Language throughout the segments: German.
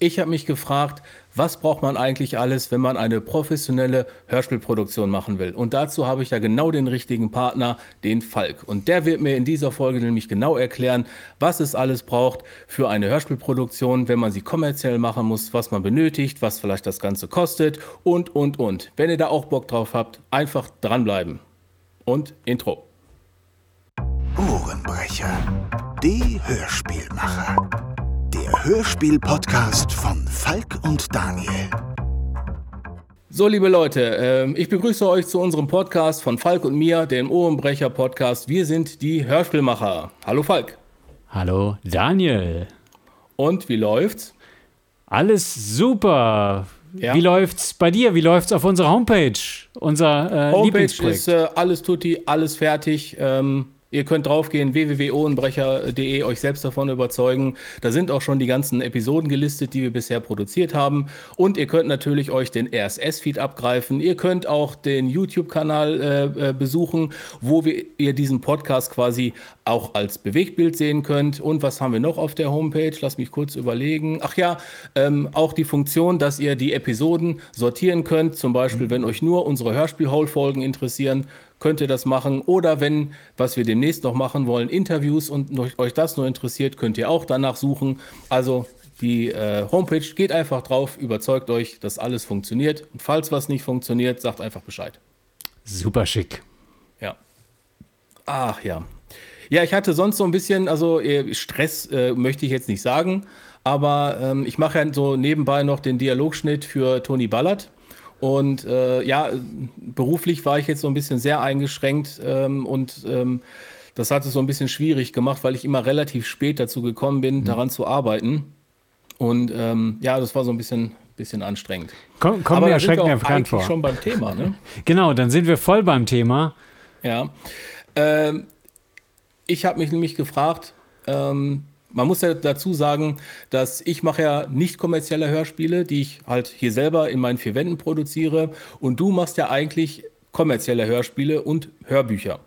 Ich habe mich gefragt, was braucht man eigentlich alles, wenn man eine professionelle Hörspielproduktion machen will? Und dazu habe ich ja genau den richtigen Partner, den Falk. Und der wird mir in dieser Folge nämlich genau erklären, was es alles braucht für eine Hörspielproduktion, wenn man sie kommerziell machen muss, was man benötigt, was vielleicht das Ganze kostet und, und, und. Wenn ihr da auch Bock drauf habt, einfach dranbleiben. Und Intro. Ohrenbrecher, die Hörspielmacher. Der Hörspiel-Podcast von Falk und Daniel. So, liebe Leute, äh, ich begrüße euch zu unserem Podcast von Falk und mir, dem Ohrenbrecher-Podcast. Wir sind die Hörspielmacher. Hallo Falk. Hallo Daniel. Und wie läuft's? Alles super. Ja. Wie läuft's bei dir? Wie läuft's auf unserer Homepage? Unser äh, Homepage ist äh, alles tutti, alles fertig. Ähm, Ihr könnt draufgehen, www.ohrenbrecher.de, euch selbst davon überzeugen. Da sind auch schon die ganzen Episoden gelistet, die wir bisher produziert haben. Und ihr könnt natürlich euch den RSS-Feed abgreifen. Ihr könnt auch den YouTube-Kanal äh, äh, besuchen, wo wir, ihr diesen Podcast quasi auch als Bewegtbild sehen könnt. Und was haben wir noch auf der Homepage? Lass mich kurz überlegen. Ach ja, ähm, auch die Funktion, dass ihr die Episoden sortieren könnt. Zum Beispiel, wenn euch nur unsere Hörspiel-Hole-Folgen interessieren, könnt ihr das machen. Oder wenn, was wir demnächst noch machen wollen, Interviews und euch das nur interessiert, könnt ihr auch danach suchen. Also die äh, Homepage geht einfach drauf, überzeugt euch, dass alles funktioniert. Und falls was nicht funktioniert, sagt einfach Bescheid. Super schick. Ja. Ach ja. Ja, ich hatte sonst so ein bisschen, also äh, Stress äh, möchte ich jetzt nicht sagen, aber ähm, ich mache ja so nebenbei noch den Dialogschnitt für Toni Ballert. Und äh, ja, beruflich war ich jetzt so ein bisschen sehr eingeschränkt ähm, und ähm, das hat es so ein bisschen schwierig gemacht, weil ich immer relativ spät dazu gekommen bin, mhm. daran zu arbeiten. Und ähm, ja, das war so ein bisschen, bisschen anstrengend. Komm, kommen wir erschreckend bekannt vor. schon beim Thema, ne? genau, dann sind wir voll beim Thema. Ja. Ähm, ich habe mich nämlich gefragt, ähm, man muss ja dazu sagen, dass ich mache ja nicht kommerzielle Hörspiele, die ich halt hier selber in meinen vier Wänden produziere. Und du machst ja eigentlich kommerzielle Hörspiele und Hörbücher.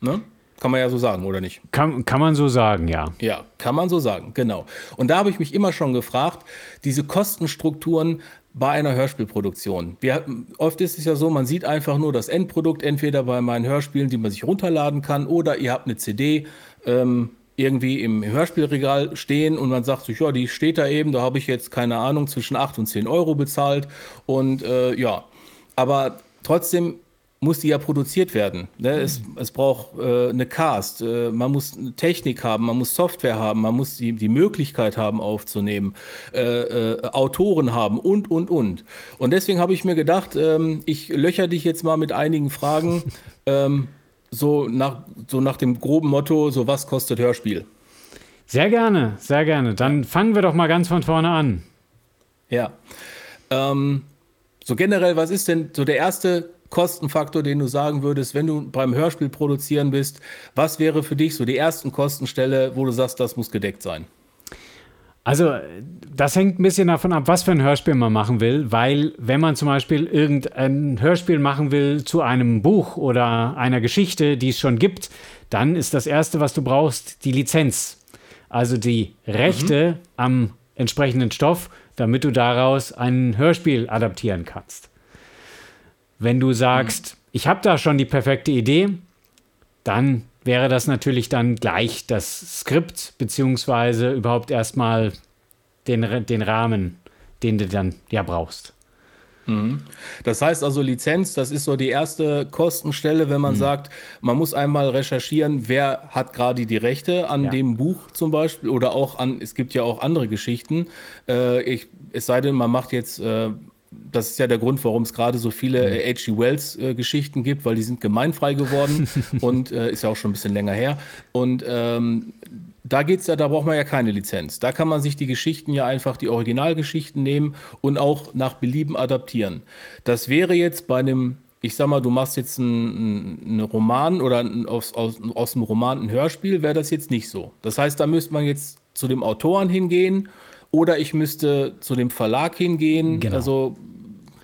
Ne? Kann man ja so sagen, oder nicht? Kann, kann man so sagen, ja. Ja, kann man so sagen, genau. Und da habe ich mich immer schon gefragt, diese Kostenstrukturen bei einer Hörspielproduktion. Wir, oft ist es ja so, man sieht einfach nur das Endprodukt, entweder bei meinen Hörspielen, die man sich runterladen kann, oder ihr habt eine CD. Ähm, irgendwie im Hörspielregal stehen und man sagt sich, ja, die steht da eben, da habe ich jetzt keine Ahnung, zwischen 8 und 10 Euro bezahlt und äh, ja, aber trotzdem muss die ja produziert werden. Ne? Mhm. Es, es braucht äh, eine Cast, äh, man muss Technik haben, man muss Software haben, man muss die, die Möglichkeit haben aufzunehmen, äh, äh Autoren haben und, und, und. Und deswegen habe ich mir gedacht, ähm, ich löcher dich jetzt mal mit einigen Fragen. ähm, so nach, so nach dem groben Motto, so was kostet Hörspiel? Sehr gerne, sehr gerne. Dann fangen wir doch mal ganz von vorne an. Ja. Ähm, so generell, was ist denn so der erste Kostenfaktor, den du sagen würdest, wenn du beim Hörspiel produzieren bist? Was wäre für dich so die ersten Kostenstelle, wo du sagst, das muss gedeckt sein? Also, das hängt ein bisschen davon ab, was für ein Hörspiel man machen will, weil wenn man zum Beispiel irgendein Hörspiel machen will zu einem Buch oder einer Geschichte, die es schon gibt, dann ist das Erste, was du brauchst, die Lizenz. Also die Rechte mhm. am entsprechenden Stoff, damit du daraus ein Hörspiel adaptieren kannst. Wenn du sagst, mhm. ich habe da schon die perfekte Idee, dann wäre das natürlich dann gleich das Skript, beziehungsweise überhaupt erstmal den, den Rahmen, den du dann ja brauchst. Mhm. Das heißt also Lizenz, das ist so die erste Kostenstelle, wenn man mhm. sagt, man muss einmal recherchieren, wer hat gerade die Rechte an ja. dem Buch zum Beispiel oder auch an, es gibt ja auch andere Geschichten. Äh, ich, es sei denn, man macht jetzt äh, das ist ja der Grund, warum es gerade so viele H.G. Mhm. Wells-Geschichten äh, gibt, weil die sind gemeinfrei geworden und äh, ist ja auch schon ein bisschen länger her. Und ähm, da geht's ja, da braucht man ja keine Lizenz. Da kann man sich die Geschichten ja einfach, die Originalgeschichten nehmen und auch nach Belieben adaptieren. Das wäre jetzt bei einem, ich sag mal, du machst jetzt einen, einen Roman oder ein, aus, aus, aus einem Roman ein Hörspiel, wäre das jetzt nicht so. Das heißt, da müsste man jetzt zu dem Autoren hingehen oder ich müsste zu dem Verlag hingehen. Genau. Also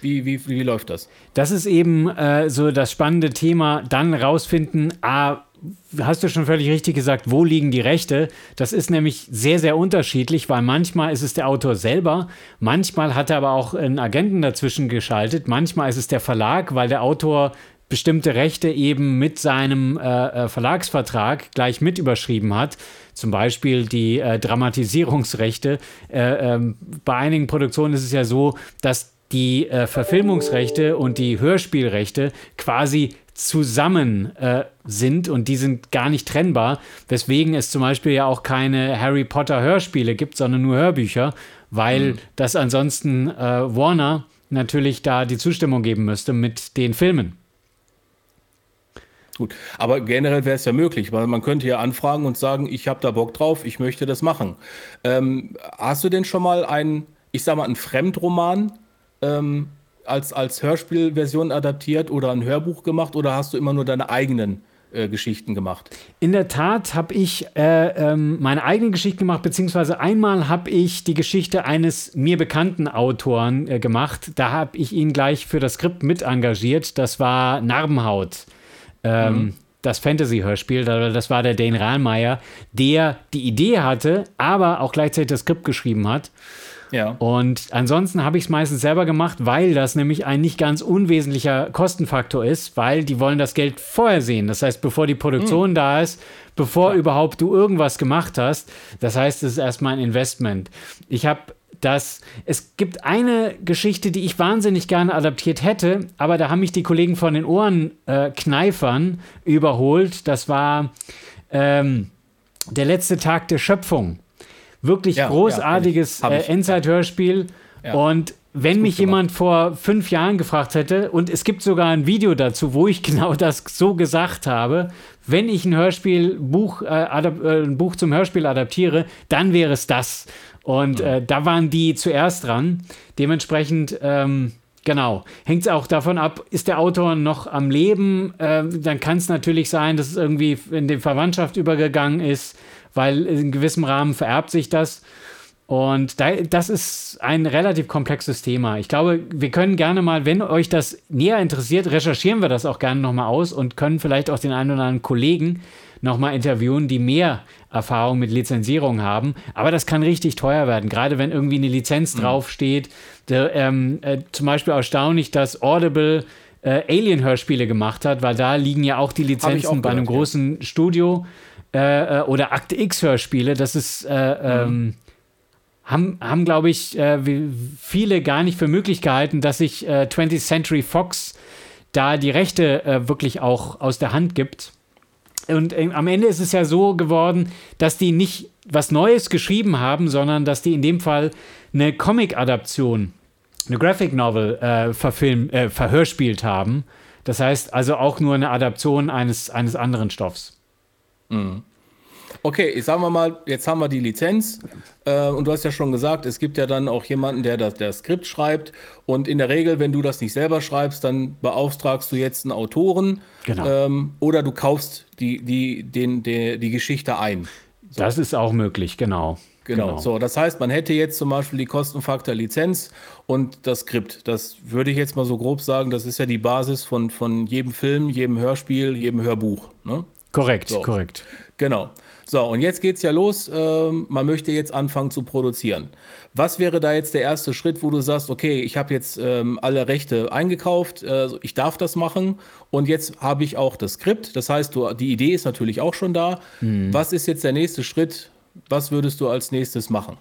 wie, wie, wie läuft das? Das ist eben äh, so das spannende Thema, dann rausfinden, ah, hast du schon völlig richtig gesagt, wo liegen die Rechte? Das ist nämlich sehr, sehr unterschiedlich, weil manchmal ist es der Autor selber, manchmal hat er aber auch einen Agenten dazwischen geschaltet, manchmal ist es der Verlag, weil der Autor bestimmte Rechte eben mit seinem äh, äh Verlagsvertrag gleich mit überschrieben hat. Zum Beispiel die äh, Dramatisierungsrechte. Äh, ähm, bei einigen Produktionen ist es ja so, dass die äh, Verfilmungsrechte und die Hörspielrechte quasi zusammen äh, sind und die sind gar nicht trennbar, weswegen es zum Beispiel ja auch keine Harry Potter Hörspiele gibt, sondern nur Hörbücher, weil mhm. das ansonsten Warner natürlich da die Zustimmung geben müsste mit den Filmen. Gut, aber generell wäre es ja möglich, weil man könnte ja anfragen und sagen, ich habe da Bock drauf, ich möchte das machen. Ähm, hast du denn schon mal einen, ich sag mal, einen Fremdroman ähm, als, als Hörspielversion adaptiert oder ein Hörbuch gemacht oder hast du immer nur deine eigenen äh, Geschichten gemacht? In der Tat habe ich äh, ähm, meine eigenen Geschichten gemacht, beziehungsweise einmal habe ich die Geschichte eines mir bekannten Autoren äh, gemacht. Da habe ich ihn gleich für das Skript mit engagiert. Das war Narbenhaut. Ähm, mhm. Das Fantasy-Hörspiel, das war der Dane Rahlmeier, der die Idee hatte, aber auch gleichzeitig das Skript geschrieben hat. Ja. Und ansonsten habe ich es meistens selber gemacht, weil das nämlich ein nicht ganz unwesentlicher Kostenfaktor ist, weil die wollen das Geld vorher sehen. Das heißt, bevor die Produktion mhm. da ist, bevor ja. überhaupt du irgendwas gemacht hast. Das heißt, es ist erstmal ein Investment. Ich habe das, es gibt eine Geschichte, die ich wahnsinnig gerne adaptiert hätte, aber da haben mich die Kollegen von den Ohrenkneifern äh, überholt. Das war ähm, der letzte Tag der Schöpfung. Wirklich ja, großartiges ja, äh, Endzeit-Hörspiel. Ja. Und wenn mich jemand vor fünf Jahren gefragt hätte, und es gibt sogar ein Video dazu, wo ich genau das so gesagt habe, wenn ich ein Hörspielbuch, äh, äh, ein Buch zum Hörspiel adaptiere, dann wäre es das. Und äh, da waren die zuerst dran. Dementsprechend, ähm, genau, hängt es auch davon ab, ist der Autor noch am Leben? Äh, dann kann es natürlich sein, dass es irgendwie in die Verwandtschaft übergegangen ist weil in gewissem Rahmen vererbt sich das. Und da, das ist ein relativ komplexes Thema. Ich glaube, wir können gerne mal, wenn euch das näher interessiert, recherchieren wir das auch gerne nochmal aus und können vielleicht auch den einen oder anderen Kollegen nochmal interviewen, die mehr Erfahrung mit Lizenzierung haben. Aber das kann richtig teuer werden, gerade wenn irgendwie eine Lizenz mhm. draufsteht. Der, ähm, äh, zum Beispiel erstaunlich, dass Audible äh, Alien-Hörspiele gemacht hat, weil da liegen ja auch die Lizenzen auch bei einem großen Studio. Äh, äh, oder Akte X-Hörspiele, das ist, äh, mhm. ähm, haben, haben glaube ich, äh, viele gar nicht für möglich gehalten, dass sich 20th Century Fox da die Rechte wirklich auch aus der Hand gibt. Und am Ende ist es ja so geworden, dass die nicht was Neues geschrieben haben, sondern dass die in dem Fall eine Comic-Adaption, eine Graphic Novel äh, verfilm, äh, verhörspielt haben. Das heißt also auch nur eine Adaption eines, eines anderen Stoffs. Mhm. Okay, ich sag mal, jetzt haben wir die Lizenz äh, und du hast ja schon gesagt, es gibt ja dann auch jemanden, der das der Skript schreibt und in der Regel, wenn du das nicht selber schreibst, dann beauftragst du jetzt einen Autoren genau. ähm, oder du kaufst die, die, den, die, die Geschichte ein. So. Das ist auch möglich, genau. Genau. genau. So, das heißt, man hätte jetzt zum Beispiel die Kostenfaktor Lizenz und das Skript. Das würde ich jetzt mal so grob sagen, das ist ja die Basis von, von jedem Film, jedem Hörspiel, jedem Hörbuch. Ne? Korrekt, so. korrekt. Genau. So, und jetzt geht es ja los. Ähm, man möchte jetzt anfangen zu produzieren. Was wäre da jetzt der erste Schritt, wo du sagst, okay, ich habe jetzt ähm, alle Rechte eingekauft, äh, ich darf das machen und jetzt habe ich auch das Skript. Das heißt, du, die Idee ist natürlich auch schon da. Hm. Was ist jetzt der nächste Schritt? Was würdest du als nächstes machen?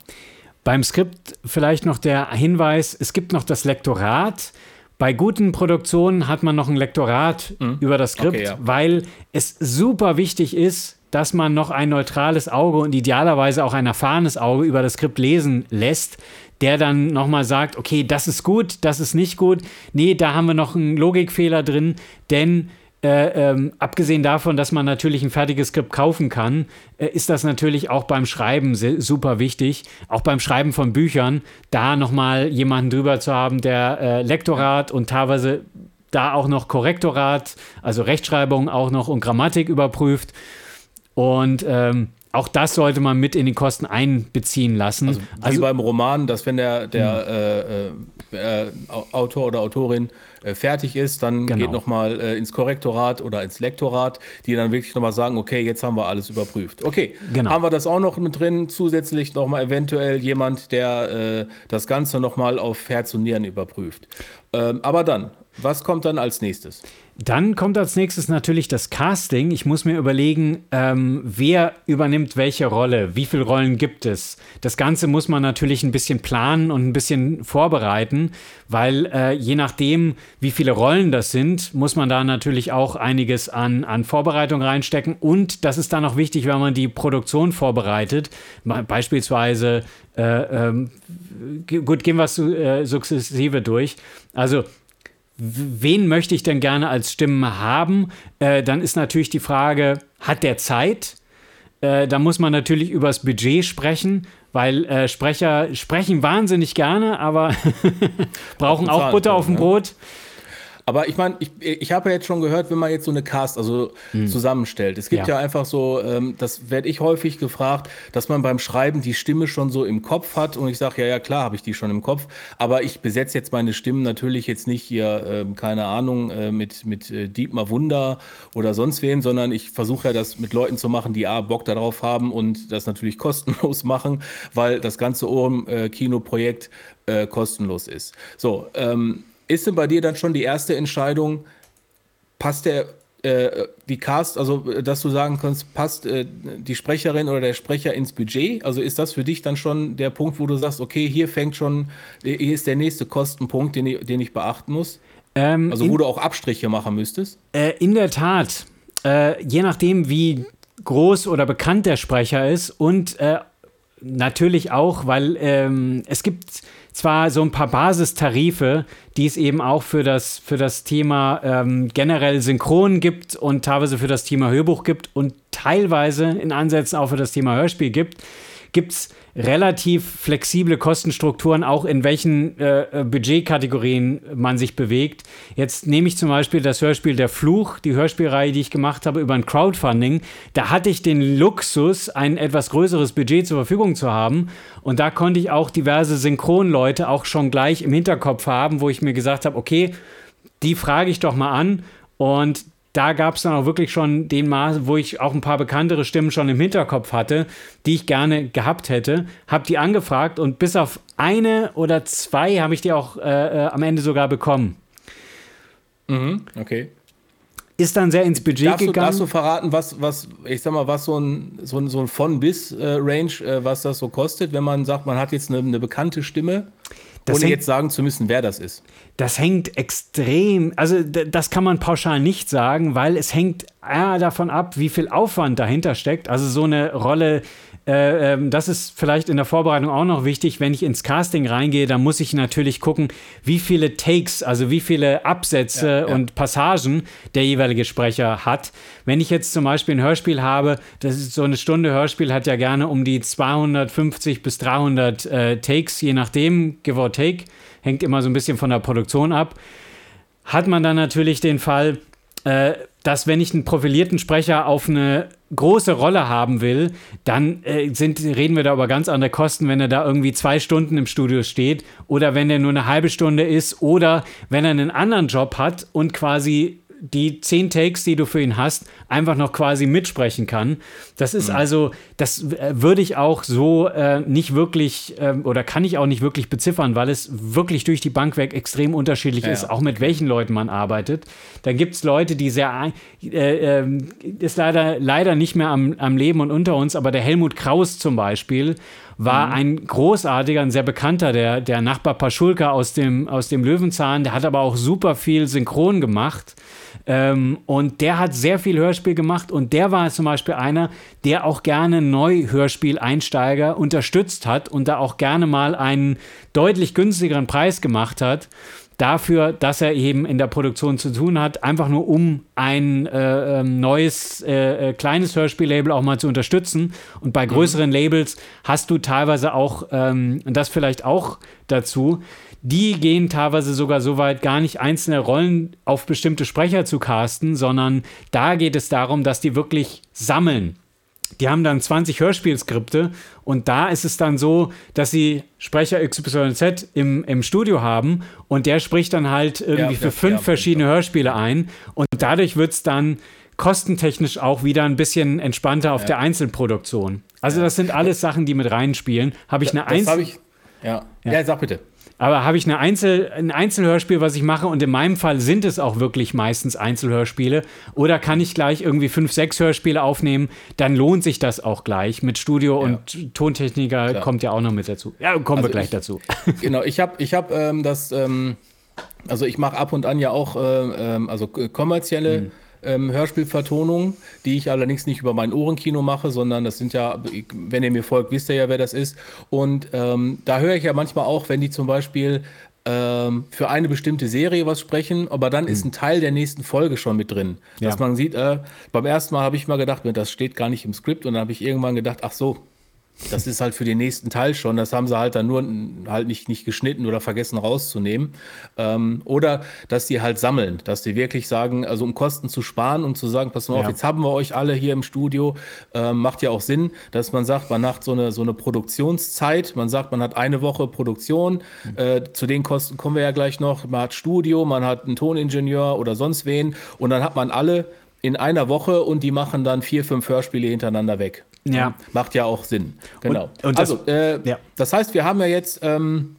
Beim Skript vielleicht noch der Hinweis, es gibt noch das Lektorat. Bei guten Produktionen hat man noch ein Lektorat mhm. über das Skript, okay, ja. weil es super wichtig ist, dass man noch ein neutrales Auge und idealerweise auch ein erfahrenes Auge über das Skript lesen lässt, der dann nochmal sagt, okay, das ist gut, das ist nicht gut. Nee, da haben wir noch einen Logikfehler drin, denn äh, ähm, abgesehen davon, dass man natürlich ein fertiges Skript kaufen kann, äh, ist das natürlich auch beim Schreiben super wichtig. Auch beim Schreiben von Büchern, da nochmal jemanden drüber zu haben, der äh, Lektorat und teilweise da auch noch Korrektorat, also Rechtschreibung auch noch und Grammatik überprüft. Und ähm, auch das sollte man mit in die Kosten einbeziehen lassen. Also, wie also, beim Roman, dass wenn der, der hm. äh, äh, Autor oder Autorin äh, fertig ist, dann genau. geht nochmal äh, ins Korrektorat oder ins Lektorat, die dann wirklich nochmal sagen, okay, jetzt haben wir alles überprüft. Okay, genau. haben wir das auch noch mit drin, zusätzlich nochmal eventuell jemand, der äh, das Ganze nochmal auf Herz und Nieren überprüft. Ähm, aber dann, was kommt dann als nächstes? Dann kommt als nächstes natürlich das Casting. Ich muss mir überlegen, ähm, wer übernimmt welche Rolle, wie viele Rollen gibt es. Das Ganze muss man natürlich ein bisschen planen und ein bisschen vorbereiten, weil äh, je nachdem, wie viele Rollen das sind, muss man da natürlich auch einiges an, an Vorbereitung reinstecken. Und das ist dann auch wichtig, wenn man die Produktion vorbereitet. Beispielsweise, äh, ähm, gut, gehen wir es äh, sukzessive durch. Also wen möchte ich denn gerne als Stimme haben? Äh, dann ist natürlich die Frage, hat der Zeit? Äh, da muss man natürlich über das Budget sprechen, weil äh, Sprecher sprechen wahnsinnig gerne, aber brauchen auch Butter auf dem Brot. Aber ich meine, ich, ich habe ja jetzt schon gehört, wenn man jetzt so eine Cast also hm. zusammenstellt. Es gibt ja, ja einfach so, ähm, das werde ich häufig gefragt, dass man beim Schreiben die Stimme schon so im Kopf hat. Und ich sage, ja, ja, klar, habe ich die schon im Kopf. Aber ich besetze jetzt meine Stimmen natürlich jetzt nicht hier, äh, keine Ahnung, äh, mit, mit äh, Dietmar Wunder oder sonst wen, sondern ich versuche ja das mit Leuten zu machen, die A, Bock darauf haben und das natürlich kostenlos machen, weil das ganze Ohren-Kino-Projekt äh, kostenlos ist. So, ähm, ist denn bei dir dann schon die erste Entscheidung, passt der äh, die Cast, also dass du sagen kannst, passt äh, die Sprecherin oder der Sprecher ins Budget? Also ist das für dich dann schon der Punkt, wo du sagst, okay, hier fängt schon, hier ist der nächste Kostenpunkt, den ich, den ich beachten muss? Ähm, also wo in, du auch Abstriche machen müsstest? Äh, in der Tat. Äh, je nachdem, wie groß oder bekannt der Sprecher ist und äh, natürlich auch, weil ähm, es gibt zwar so ein paar Basistarife, die es eben auch für das, für das Thema ähm, generell Synchron gibt und teilweise für das Thema Hörbuch gibt und teilweise in Ansätzen auch für das Thema Hörspiel gibt, gibt es relativ flexible Kostenstrukturen, auch in welchen äh, äh, Budgetkategorien man sich bewegt. Jetzt nehme ich zum Beispiel das Hörspiel Der Fluch, die Hörspielreihe, die ich gemacht habe über ein Crowdfunding. Da hatte ich den Luxus, ein etwas größeres Budget zur Verfügung zu haben. Und da konnte ich auch diverse Synchronleute auch schon gleich im Hinterkopf haben, wo ich mir gesagt habe, okay, die frage ich doch mal an. Und da gab es dann auch wirklich schon den Maß, wo ich auch ein paar bekanntere Stimmen schon im Hinterkopf hatte, die ich gerne gehabt hätte. Habe die angefragt und bis auf eine oder zwei habe ich die auch äh, äh, am Ende sogar bekommen. Mhm, okay. Ist dann sehr ins Budget darfst gegangen. Du, darfst du verraten, was, was, ich sag mal, was so ein, so ein, so ein von-bis-Range, äh, äh, was das so kostet, wenn man sagt, man hat jetzt eine, eine bekannte Stimme? Das ohne hängt, jetzt sagen zu müssen, wer das ist. Das hängt extrem, also das kann man pauschal nicht sagen, weil es hängt äh, davon ab, wie viel Aufwand dahinter steckt. Also so eine Rolle äh, ähm, das ist vielleicht in der Vorbereitung auch noch wichtig. Wenn ich ins Casting reingehe, dann muss ich natürlich gucken, wie viele Takes, also wie viele Absätze ja, ja. und Passagen der jeweilige Sprecher hat. Wenn ich jetzt zum Beispiel ein Hörspiel habe, das ist so eine Stunde Hörspiel, hat ja gerne um die 250 bis 300 äh, Takes, je nachdem, give or take, hängt immer so ein bisschen von der Produktion ab. Hat man dann natürlich den Fall, äh, dass wenn ich einen profilierten Sprecher auf eine große Rolle haben will, dann äh, sind, reden wir da über ganz andere Kosten, wenn er da irgendwie zwei Stunden im Studio steht oder wenn er nur eine halbe Stunde ist oder wenn er einen anderen Job hat und quasi die zehn Takes, die du für ihn hast, einfach noch quasi mitsprechen kann. Das ist mhm. also, das äh, würde ich auch so äh, nicht wirklich äh, oder kann ich auch nicht wirklich beziffern, weil es wirklich durch die Bank weg extrem unterschiedlich ja, ist, auch mit welchen Leuten man arbeitet. Dann gibt es Leute, die sehr, äh, ähm, ist leider, leider nicht mehr am, am Leben und unter uns, aber der Helmut Kraus zum Beispiel war mhm. ein großartiger, ein sehr bekannter, der, der Nachbar Paschulka aus dem, aus dem Löwenzahn, der hat aber auch super viel Synchron gemacht. Ähm, und der hat sehr viel Hörspiel gemacht und der war zum Beispiel einer, der auch gerne Neuhörspiel-Einsteiger unterstützt hat und da auch gerne mal einen deutlich günstigeren Preis gemacht hat dafür, dass er eben in der Produktion zu tun hat, einfach nur um ein äh, ähm, neues äh, äh, kleines Hörspiellabel auch mal zu unterstützen. Und bei mhm. größeren mhm. Labels hast du teilweise auch, ähm, und das vielleicht auch dazu, die gehen teilweise sogar so weit, gar nicht einzelne Rollen auf bestimmte Sprecher zu casten, sondern da geht es darum, dass die wirklich sammeln. die haben dann 20 Hörspielskripte und da ist es dann so, dass sie Sprecher XYZ im, im Studio haben und der spricht dann halt irgendwie ja, für ja, fünf ja, verschiedene Hörspiele ein und dadurch wird es dann kostentechnisch auch wieder ein bisschen entspannter auf der Einzelproduktion. Also das sind alles Sachen, die mit reinspielen. Habe ich eine Einzel... Ja. ja, sag bitte. Aber habe ich eine Einzel, ein Einzelhörspiel, was ich mache, und in meinem Fall sind es auch wirklich meistens Einzelhörspiele, oder kann ich gleich irgendwie fünf, sechs Hörspiele aufnehmen, dann lohnt sich das auch gleich. Mit Studio ja. und Tontechniker Klar. kommt ja auch noch mit dazu. Ja, kommen also wir gleich ich, dazu. Genau, ich habe ich hab, ähm, das, ähm, also ich mache ab und an ja auch äh, ähm, also kommerzielle. Hm ähm, Hörspielvertonungen, die ich allerdings nicht über mein Ohrenkino mache, sondern das sind ja, wenn ihr mir folgt, wisst ihr ja, wer das ist. Und ähm, da höre ich ja manchmal auch, wenn die zum Beispiel ähm, für eine bestimmte Serie was sprechen, aber dann mhm. ist ein Teil der nächsten Folge schon mit drin. Ja. Dass man sieht, äh, beim ersten Mal habe ich mal gedacht, das steht gar nicht im Skript und dann habe ich irgendwann gedacht, ach so, das ist halt für den nächsten Teil schon. Das haben sie halt dann nur halt nicht, nicht geschnitten oder vergessen rauszunehmen. Ähm, oder dass die halt sammeln, dass die wirklich sagen, also um Kosten zu sparen und zu sagen, pass mal auf, jetzt haben wir euch alle hier im Studio. Ähm, macht ja auch Sinn, dass man sagt, man hat so eine, so eine Produktionszeit. Man sagt, man hat eine Woche Produktion. Mhm. Äh, zu den Kosten kommen wir ja gleich noch. Man hat Studio, man hat einen Toningenieur oder sonst wen. Und dann hat man alle in einer Woche und die machen dann vier, fünf Hörspiele hintereinander weg. Ja. Macht ja auch Sinn. Genau. Und, und also, das, äh, ja. das heißt, wir haben ja jetzt ähm,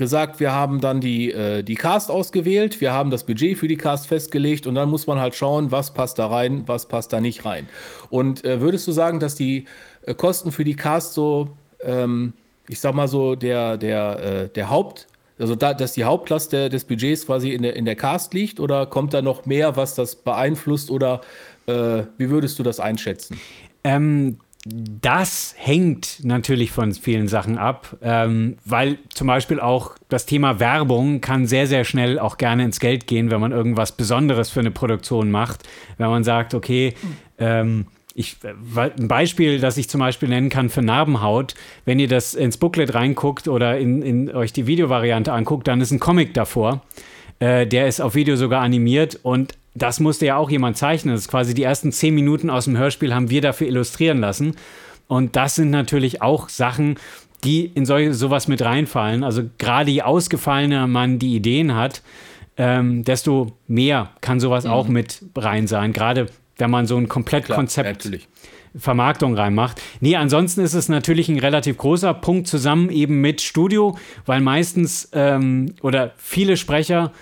gesagt, wir haben dann die, äh, die Cast ausgewählt, wir haben das Budget für die Cast festgelegt und dann muss man halt schauen, was passt da rein, was passt da nicht rein. Und äh, würdest du sagen, dass die äh, Kosten für die Cast so, ähm, ich sag mal so, der, der, äh, der Haupt, also da, dass die Hauptlast der, des Budgets quasi in der, in der Cast liegt oder kommt da noch mehr, was das beeinflusst oder äh, wie würdest du das einschätzen? Ähm, das hängt natürlich von vielen Sachen ab, ähm, weil zum Beispiel auch das Thema Werbung kann sehr, sehr schnell auch gerne ins Geld gehen, wenn man irgendwas Besonderes für eine Produktion macht. Wenn man sagt, okay, ähm, ich, ein Beispiel, das ich zum Beispiel nennen kann für Narbenhaut, wenn ihr das ins Booklet reinguckt oder in, in euch die Videovariante anguckt, dann ist ein Comic davor. Äh, der ist auf Video sogar animiert und das musste ja auch jemand zeichnen. Das ist quasi die ersten zehn Minuten aus dem Hörspiel haben wir dafür illustrieren lassen. Und das sind natürlich auch Sachen, die in solche, sowas mit reinfallen. Also gerade je ausgefallener man die Ideen hat, ähm, desto mehr kann sowas mhm. auch mit rein sein. Gerade wenn man so ein Komplettkonzept Klar, Vermarktung reinmacht. Nee, ansonsten ist es natürlich ein relativ großer Punkt zusammen eben mit Studio, weil meistens ähm, oder viele Sprecher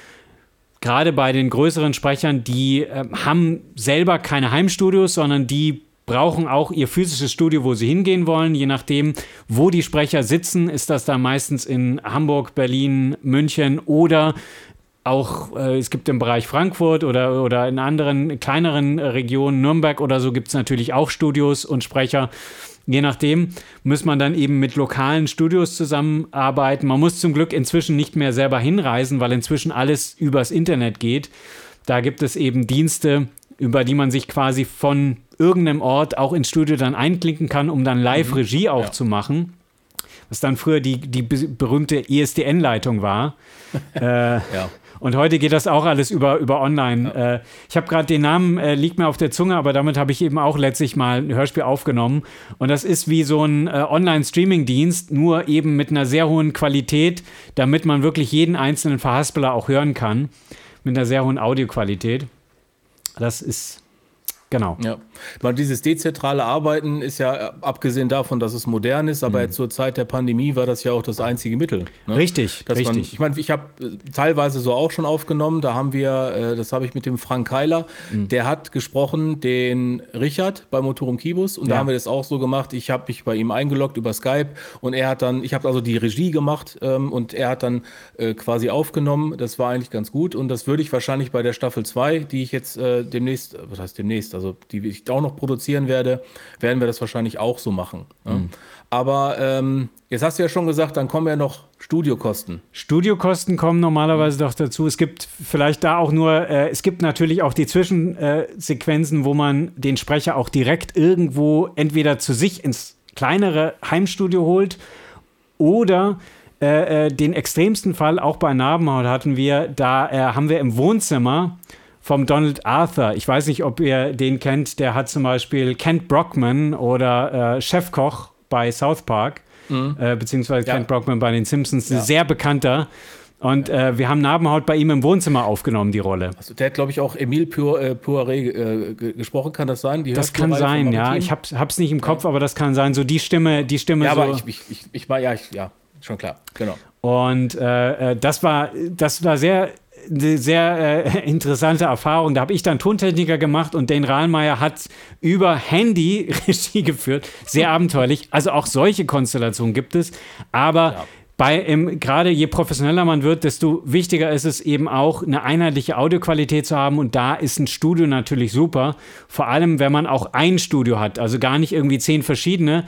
gerade bei den größeren Sprechern, die äh, haben selber keine Heimstudios, sondern die brauchen auch ihr physisches Studio, wo sie hingehen wollen. Je nachdem, wo die Sprecher sitzen, ist das dann meistens in Hamburg, Berlin, München oder auch, äh, es gibt im Bereich Frankfurt oder, oder in anderen kleineren Regionen, Nürnberg oder so, gibt es natürlich auch Studios und Sprecher. Je nachdem muss man dann eben mit lokalen Studios zusammenarbeiten. Man muss zum Glück inzwischen nicht mehr selber hinreisen, weil inzwischen alles übers Internet geht. Da gibt es eben Dienste, über die man sich quasi von irgendeinem Ort auch ins Studio dann einklinken kann, um dann Live-Regie auch ja. zu machen. Was dann früher die, die berühmte ESDN-Leitung war. äh, ja. Und heute geht das auch alles über, über online. Ja. Äh, ich habe gerade den Namen, äh, liegt mir auf der Zunge, aber damit habe ich eben auch letztlich mal ein Hörspiel aufgenommen. Und das ist wie so ein äh, Online-Streaming-Dienst, nur eben mit einer sehr hohen Qualität, damit man wirklich jeden einzelnen Verhaspeler auch hören kann. Mit einer sehr hohen Audioqualität. Das ist Genau. Ja. Weil dieses dezentrale Arbeiten ist ja, abgesehen davon, dass es modern ist, aber mhm. zur Zeit der Pandemie war das ja auch das einzige Mittel. Ne? Richtig, Dass richtig. Man, ich meine, ich habe äh, teilweise so auch schon aufgenommen, da haben wir, äh, das habe ich mit dem Frank Keiler, mhm. der hat gesprochen, den Richard bei Motorum Kibus und ja. da haben wir das auch so gemacht, ich habe mich bei ihm eingeloggt über Skype und er hat dann, ich habe also die Regie gemacht ähm, und er hat dann äh, quasi aufgenommen, das war eigentlich ganz gut und das würde ich wahrscheinlich bei der Staffel 2, die ich jetzt äh, demnächst, was heißt demnächst, also die ich auch noch produzieren werde, werden wir das wahrscheinlich auch so machen. Ne? Mhm. Aber ähm, jetzt hast du ja schon gesagt, dann kommen ja noch Studiokosten. Studiokosten kommen normalerweise doch dazu. Es gibt vielleicht da auch nur, äh, es gibt natürlich auch die Zwischensequenzen, wo man den Sprecher auch direkt irgendwo entweder zu sich ins kleinere Heimstudio holt oder äh, äh den extremsten Fall auch bei Narbenhaut hatten wir, da äh, haben wir im Wohnzimmer vom Donald Arthur. Ich weiß nicht, ob ihr den kennt. Der hat zum Beispiel Kent Brockman oder äh, Chefkoch bei South Park, mhm. äh, beziehungsweise ja. Kent Brockman bei den Simpsons, ja. sehr bekannter. Und äh, wir haben Narbenhaut bei ihm im Wohnzimmer aufgenommen, die Rolle. Also der hat, glaube ich, auch Emile Poiré äh, äh gesprochen, kann das sein? Die das kann sein, ja. Ich habe es nicht im Kopf, ja. aber das kann sein. So die Stimme, die Stimme. Ja, so. aber ich, ich, ich, ich war, ja, ich, ja, schon klar, genau. Und äh, äh das war, das war sehr eine sehr äh, interessante Erfahrung. Da habe ich dann Tontechniker gemacht und Dane Rahlmeier hat über Handy Regie geführt. Sehr abenteuerlich. Also auch solche Konstellationen gibt es. Aber ja. bei gerade je professioneller man wird, desto wichtiger ist es eben auch, eine einheitliche Audioqualität zu haben. Und da ist ein Studio natürlich super. Vor allem, wenn man auch ein Studio hat, also gar nicht irgendwie zehn verschiedene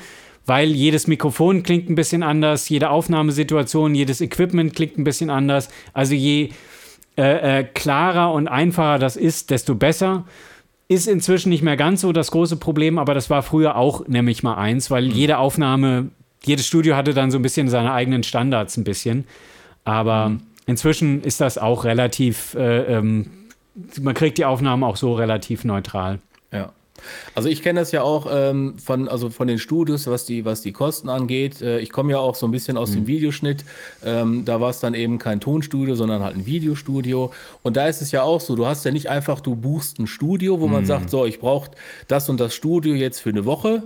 weil jedes Mikrofon klingt ein bisschen anders, jede Aufnahmesituation, jedes Equipment klingt ein bisschen anders. Also je äh, äh, klarer und einfacher das ist, desto besser. Ist inzwischen nicht mehr ganz so das große Problem, aber das war früher auch nämlich mal eins, weil mhm. jede Aufnahme, jedes Studio hatte dann so ein bisschen seine eigenen Standards ein bisschen. Aber mhm. inzwischen ist das auch relativ, äh, ähm, man kriegt die Aufnahmen auch so relativ neutral. Ja. Also ich kenne das ja auch ähm, von, also von den Studios, was die, was die Kosten angeht. Äh, ich komme ja auch so ein bisschen aus mhm. dem Videoschnitt. Ähm, da war es dann eben kein Tonstudio, sondern halt ein Videostudio. Und da ist es ja auch so, du hast ja nicht einfach, du buchst ein Studio, wo mhm. man sagt, so, ich brauche das und das Studio jetzt für eine Woche,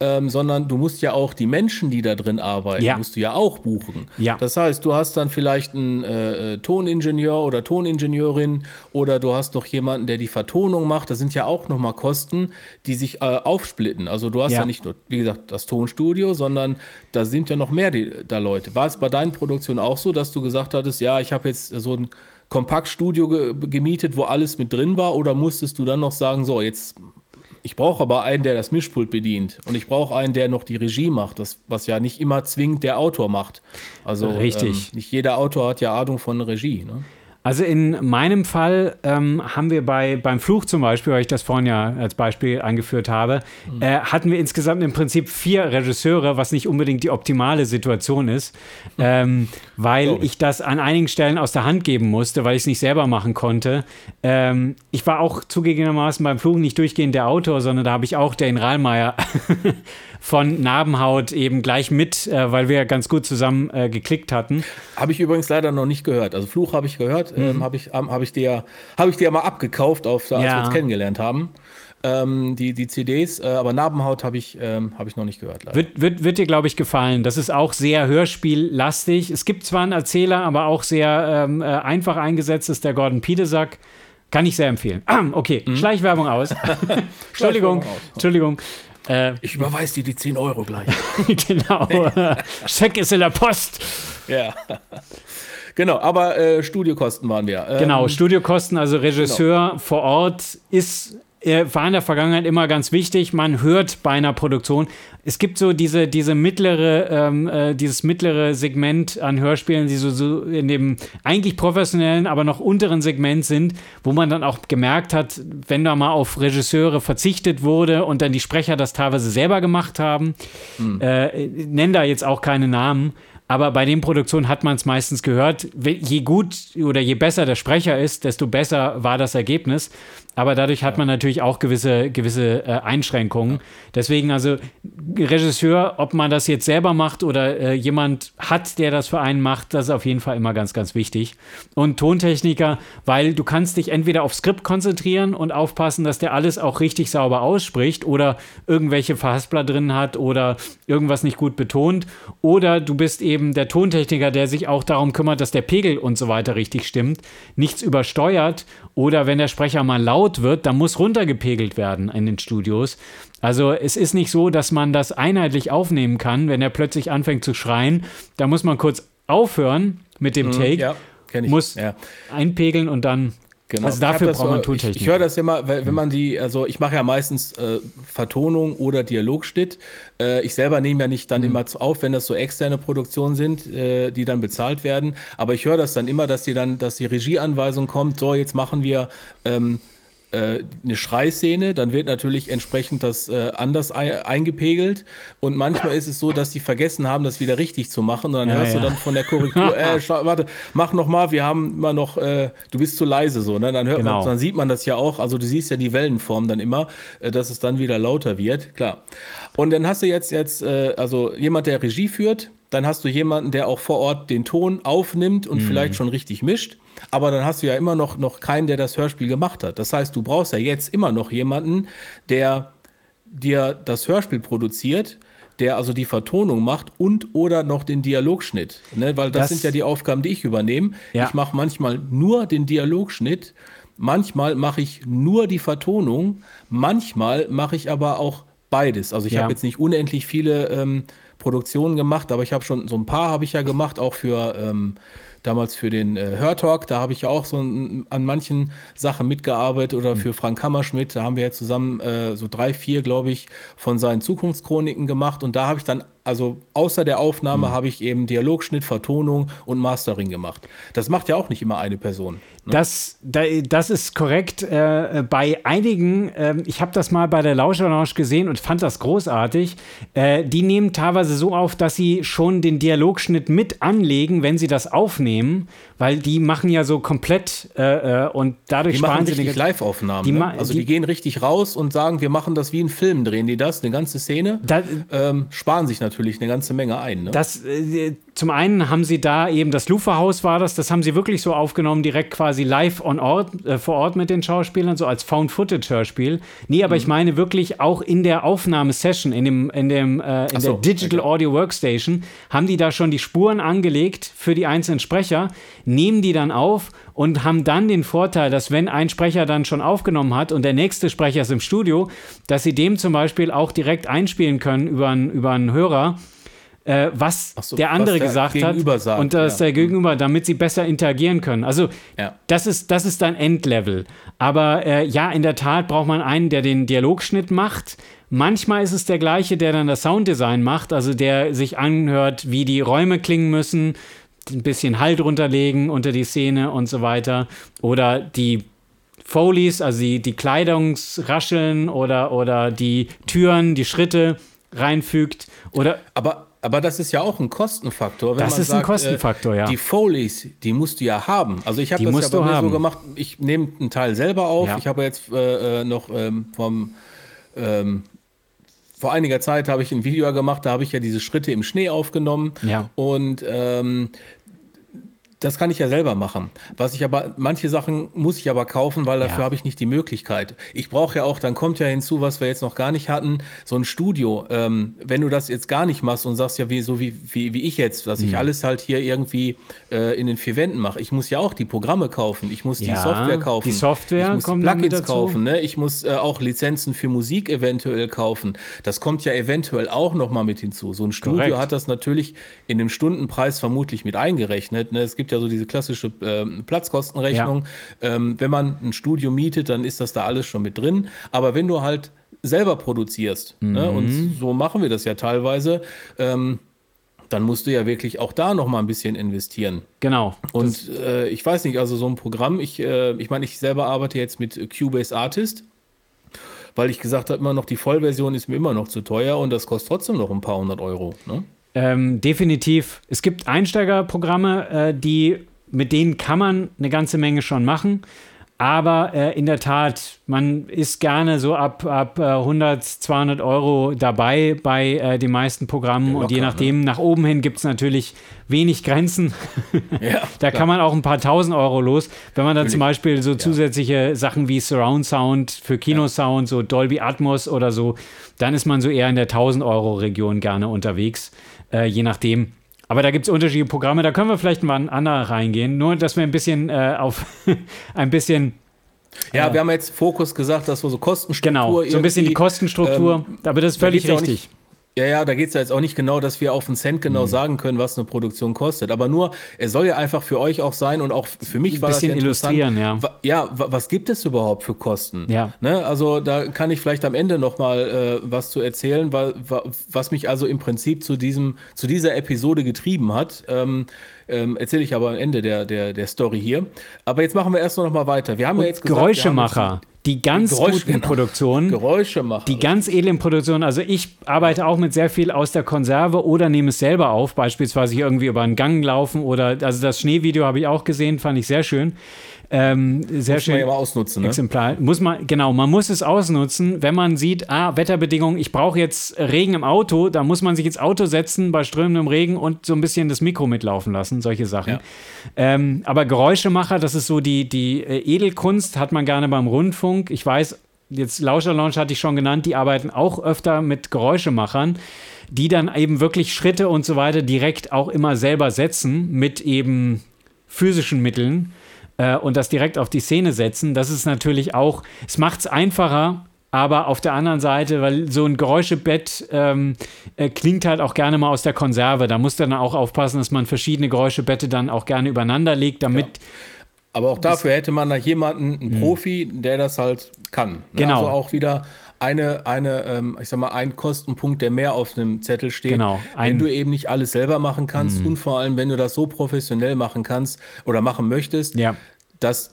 ähm, sondern du musst ja auch die Menschen, die da drin arbeiten, ja. musst du ja auch buchen. Ja. Das heißt, du hast dann vielleicht einen äh, äh, Toningenieur oder Toningenieurin oder du hast noch jemanden, der die Vertonung macht. Das sind ja auch nochmal Kosten, die sich äh, aufsplitten. Also du hast ja. ja. nicht nur, wie gesagt, das Tonstudio, sondern da sind ja noch mehr die, da Leute. War es bei deinen Produktionen auch so, dass du gesagt hattest, ja, ich habe jetzt so ein Kompaktstudio ge gemietet, wo alles mit drin war, oder musstest du dann noch sagen, so, jetzt ich brauche aber einen, der das Mischpult bedient. Und ich brauche einen, der noch die Regie macht, das, was ja nicht immer zwingend der Autor macht. Also Richtig. Ähm, nicht jeder Autor hat ja Ahnung von Regie. Ne? Also in meinem Fall ähm, haben wir bei, beim Fluch zum Beispiel, weil ich das vorhin ja als Beispiel angeführt habe, mhm. äh, hatten wir insgesamt im Prinzip vier Regisseure, was nicht unbedingt die optimale Situation ist, ähm, weil ich. ich. das an einigen Stellen aus der Hand geben musste, weil ich es nicht selber machen konnte. Ähm, ich war auch zugegebenermaßen beim Fluch nicht durchgehend der Autor, sondern da habe ich auch den Rahlmeier von Narbenhaut eben gleich mit, äh, weil wir ganz gut zusammen äh, geklickt hatten. Habe ich übrigens leider noch nicht gehört. Also Fluch habe ich gehört, ähm, mhm. ähm, habe ich, hab ich, dir, hab ich dir mal abgekauft, auf, als ja. wir uns kennengelernt haben. Ähm, die, die CDs, äh, aber Narbenhaut habe ich, ähm, hab ich noch nicht gehört. Wird, wird, wird dir, glaube ich, gefallen. Das ist auch sehr hörspiellastig. Es gibt zwar einen Erzähler, aber auch sehr ähm, äh, einfach eingesetzt ist der Gordon Piedesack. Kann ich sehr empfehlen. okay, mhm. Schleichwerbung aus. Entschuldigung, aus. Entschuldigung. Äh, ich überweise dir die 10 Euro gleich. genau. Scheck ist in der Post. Ja. Genau, aber äh, Studiokosten waren wir. Ähm, genau, Studiokosten, also Regisseur genau. vor Ort ist war in der Vergangenheit immer ganz wichtig. Man hört bei einer Produktion, es gibt so diese, diese mittlere, ähm, äh, dieses mittlere Segment an Hörspielen, die so, so in dem eigentlich professionellen, aber noch unteren Segment sind, wo man dann auch gemerkt hat, wenn da mal auf Regisseure verzichtet wurde und dann die Sprecher das teilweise selber gemacht haben. Hm. Äh, nenn da jetzt auch keine Namen. Aber bei den Produktionen hat man es meistens gehört, je gut oder je besser der Sprecher ist, desto besser war das Ergebnis. Aber dadurch hat man natürlich auch gewisse, gewisse äh, Einschränkungen. Deswegen also Regisseur, ob man das jetzt selber macht oder äh, jemand hat, der das für einen macht, das ist auf jeden Fall immer ganz, ganz wichtig. Und Tontechniker, weil du kannst dich entweder auf Skript konzentrieren und aufpassen, dass der alles auch richtig sauber ausspricht oder irgendwelche Verhaspler drin hat oder irgendwas nicht gut betont. Oder du bist eben der Tontechniker, der sich auch darum kümmert, dass der Pegel und so weiter richtig stimmt, nichts übersteuert oder wenn der Sprecher mal laut wird, dann muss runtergepegelt werden in den Studios. Also es ist nicht so, dass man das einheitlich aufnehmen kann, wenn er plötzlich anfängt zu schreien. Da muss man kurz aufhören mit dem mhm, Take, ja, muss ja. einpegeln und dann Genau. Also dafür braucht man Tontechnik. Ich, ich höre das immer, weil, wenn man die, also ich mache ja meistens äh, Vertonung oder Dialogschnitt. Äh, ich selber nehme ja nicht dann mhm. immer auf, wenn das so externe Produktionen sind, äh, die dann bezahlt werden. Aber ich höre das dann immer, dass die dann, dass die Regieanweisung kommt, so jetzt machen wir ähm, äh, eine Schreiszene, dann wird natürlich entsprechend das äh, anders ei eingepegelt. Und manchmal ist es so, dass die vergessen haben, das wieder richtig zu machen. Und dann ja, hörst ja. du dann von der Korrektur, äh, warte, mach noch mal, wir haben immer noch, äh, du bist zu leise so. Ne? Dann, hört genau. man, dann sieht man das ja auch. Also du siehst ja die Wellenform dann immer, äh, dass es dann wieder lauter wird, klar. Und dann hast du jetzt, jetzt äh, also jemand, der Regie führt, dann hast du jemanden, der auch vor Ort den Ton aufnimmt und mhm. vielleicht schon richtig mischt. Aber dann hast du ja immer noch, noch keinen, der das Hörspiel gemacht hat. Das heißt, du brauchst ja jetzt immer noch jemanden, der dir das Hörspiel produziert, der also die Vertonung macht und oder noch den Dialogschnitt. Ne? Weil das, das, sind ja die Aufgaben, die ich übernehme. Ja. Ich mache manchmal nur den Dialogschnitt, manchmal mache ich nur die Vertonung, manchmal mache ich aber auch beides. Also ich ja. habe jetzt nicht unendlich viele ähm, Produktionen gemacht, aber ich habe schon so ein paar habe ich ja gemacht, auch für ähm, damals für den äh, Hörtalk, da habe ich ja auch so ein, an manchen Sachen mitgearbeitet oder mhm. für Frank Hammerschmidt, da haben wir ja zusammen äh, so drei, vier, glaube ich, von seinen Zukunftschroniken gemacht und da habe ich dann also außer der Aufnahme mhm. habe ich eben Dialogschnitt, Vertonung und Mastering gemacht. Das macht ja auch nicht immer eine Person. Ne? Das, das ist korrekt. Äh, bei einigen, äh, ich habe das mal bei der Lauscher Lounge gesehen und fand das großartig. Äh, die nehmen teilweise so auf, dass sie schon den Dialogschnitt mit anlegen, wenn sie das aufnehmen, weil die machen ja so komplett äh, äh, und dadurch die sparen sie richtig Live-Aufnahmen. Ne? Also die, die, gehen richtig raus und sagen, wir machen das wie ein Film, drehen die das, eine ganze Szene, da, ähm, sparen sich natürlich eine ganze Menge ein. Ne? Das, äh, zum einen haben sie da eben das Luferhaus war das, das haben sie wirklich so aufgenommen, direkt quasi live on Ort, äh, vor Ort mit den Schauspielern, so als Found-Footage-Hörspiel. Nee, aber mhm. ich meine wirklich auch in der Aufnahmesession, in dem, in dem, äh, in so, der Digital okay. Audio Workstation, haben die da schon die Spuren angelegt für die einzelnen Sprecher, nehmen die dann auf und haben dann den Vorteil, dass wenn ein Sprecher dann schon aufgenommen hat und der nächste Sprecher ist im Studio, dass sie dem zum Beispiel auch direkt einspielen können über einen, über einen Hörer äh, was so, der andere was der gesagt hat sagt, und das ja. der Gegenüber, damit sie besser interagieren können. Also ja. das ist das ist dann Endlevel. Aber äh, ja, in der Tat braucht man einen, der den Dialogschnitt macht. Manchmal ist es der gleiche, der dann das Sounddesign macht, also der sich anhört, wie die Räume klingen müssen, ein bisschen Halt runterlegen unter die Szene und so weiter. Oder die Folies, also die, die Kleidungsrascheln oder, oder die Türen, die Schritte reinfügt. Oder aber aber das ist ja auch ein Kostenfaktor. das ist sagt, ein Kostenfaktor, äh, ja. Die Foley's, die musst du ja haben. Also ich habe das ja bei mir so gemacht, ich nehme einen Teil selber auf. Ja. Ich habe jetzt äh, äh, noch ähm, vom ähm, vor einiger Zeit habe ich ein Video gemacht, da habe ich ja diese Schritte im Schnee aufgenommen. Ja. Und ähm, das kann ich ja selber machen. Was ich aber, manche Sachen muss ich aber kaufen, weil dafür ja. habe ich nicht die Möglichkeit. Ich brauche ja auch, dann kommt ja hinzu, was wir jetzt noch gar nicht hatten, so ein Studio. Ähm, wenn du das jetzt gar nicht machst und sagst ja, wie, so wie, wie, wie ich jetzt, dass mhm. ich alles halt hier irgendwie äh, in den vier Wänden mache. Ich muss ja auch die Programme kaufen, ich muss ja, die Software kaufen. Die Software ich muss Plugins kaufen, ne? ich muss äh, auch Lizenzen für Musik eventuell kaufen. Das kommt ja eventuell auch noch mal mit hinzu. So ein Studio Korrekt. hat das natürlich in dem Stundenpreis vermutlich mit eingerechnet. Ne? Es gibt ja ja so diese klassische äh, Platzkostenrechnung. Ja. Ähm, wenn man ein Studio mietet, dann ist das da alles schon mit drin. Aber wenn du halt selber produzierst, mhm. ne, und so machen wir das ja teilweise, ähm, dann musst du ja wirklich auch da noch mal ein bisschen investieren. Genau. Und äh, ich weiß nicht, also so ein Programm, ich, äh, ich meine, ich selber arbeite jetzt mit Cubase Artist, weil ich gesagt habe, immer noch die Vollversion ist mir immer noch zu teuer und das kostet trotzdem noch ein paar hundert Euro. Ne? Ähm, definitiv. Es gibt Einsteigerprogramme, äh, die, mit denen kann man eine ganze Menge schon machen. Aber äh, in der Tat, man ist gerne so ab, ab 100, äh, 200 Euro dabei bei äh, den meisten Programmen. Ja, locker, und je nachdem, ne? nach oben hin gibt es natürlich wenig Grenzen. Ja, da kann man auch ein paar tausend Euro los. Wenn man dann zum Beispiel so zusätzliche Sachen wie Surround Sound für Kinosound, so Dolby Atmos oder so, dann ist man so eher in der 1000 Euro Region gerne unterwegs äh, je nachdem. Aber da gibt es unterschiedliche Programme, da können wir vielleicht mal an Anna reingehen. Nur, dass wir ein bisschen äh, auf ein bisschen ja, äh, wir haben jetzt Fokus gesagt, dass wir so Kostenstruktur. Genau, so ein bisschen die Kostenstruktur, ähm, aber das ist völlig richtig. Ja, ja, da geht es ja jetzt auch nicht genau, dass wir auf den Cent genau mhm. sagen können, was eine Produktion kostet. Aber nur, es soll ja einfach für euch auch sein und auch für mich war das ja illustrieren, ja. Ja, was gibt es überhaupt für Kosten? Ja. Ne? Also da kann ich vielleicht am Ende noch mal äh, was zu erzählen, weil, was mich also im Prinzip zu diesem, zu dieser Episode getrieben hat. Ähm, ähm, Erzähle ich aber am Ende der, der, der Story hier. Aber jetzt machen wir erst noch mal weiter. Wir haben und ja jetzt gesagt, Geräuschemacher. Die ganz Geräusch, guten genau. Produktionen, Geräusche machen. die ganz edlen Produktionen, also ich arbeite auch mit sehr viel aus der Konserve oder nehme es selber auf, beispielsweise hier irgendwie über einen Gang laufen oder, also das Schneevideo habe ich auch gesehen, fand ich sehr schön. Ähm, sehr Muss schön. man ja mal ausnutzen, ne? Exemplar. Muss man, genau, man muss es ausnutzen, wenn man sieht, ah, Wetterbedingungen, ich brauche jetzt Regen im Auto, da muss man sich ins Auto setzen bei strömendem Regen und so ein bisschen das Mikro mitlaufen lassen, solche Sachen. Ja. Ähm, aber Geräuschemacher, das ist so die, die äh, Edelkunst, hat man gerne beim Rundfunk. Ich weiß, jetzt Lauscher Lounge hatte ich schon genannt, die arbeiten auch öfter mit Geräuschemachern, die dann eben wirklich Schritte und so weiter direkt auch immer selber setzen mit eben physischen Mitteln äh, und das direkt auf die Szene setzen. Das ist natürlich auch, es macht es einfacher, aber auf der anderen Seite, weil so ein Geräuschebett ähm, äh, klingt halt auch gerne mal aus der Konserve. Da muss dann auch aufpassen, dass man verschiedene Geräuschebette dann auch gerne übereinander legt, damit Aber auch dafür hätte man da jemanden, einen Profi, der das halt kann. Ne? Genau. Also auch wieder eine, eine ähm, ich sag mal, ein Kostenpunkt, der mehr auf einem Zettel steht. Genau, ein- Wenn du eben nicht alles selber machen kannst und vor allem, wenn du das so professionell machen kannst oder machen möchtest, Ja. dass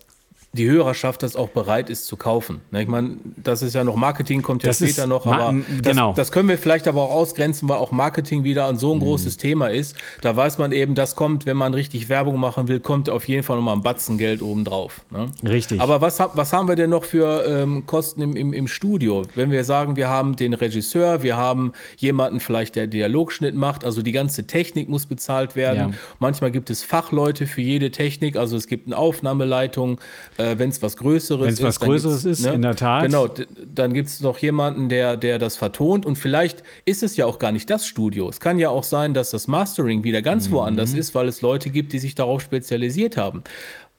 die Hörerschaft das auch bereit ist zu kaufen. Ne, Ich meine, das ist ja noch Marketing, kommt ja Das später noch, aber das, genau. das können wir vielleicht aber auch ausgrenzen, weil auch Marketing wieder ein Mhm. so ein großes Thema ist. Da weiß man eben, das kommt, wenn man richtig Werbung machen will, kommt auf jeden Fall nochmal ein Batzen Geld obendrauf. Ne? Richtig. Aber was, was haben wir denn noch für ähm, Kosten im, im, im Studio? Wenn wir sagen, wir haben den Regisseur, wir haben jemanden vielleicht, der Dialogschnitt macht, also die ganze Technik muss bezahlt werden. Ja. Manchmal gibt es Fachleute für jede Technik, also es gibt eine Aufnahmeleitung, äh, wenn es was Größeres Wenn's ist. was dann Größeres gibt's, ist, in der Tat. Genau, dann gibt es noch jemanden, der, der das vertont und vielleicht ist es ja auch gar nicht das Studio. Es kann ja auch sein, dass das Mastering wieder ganz Mhm. woanders ist, weil es Leute gibt, die sich darauf spezialisiert haben.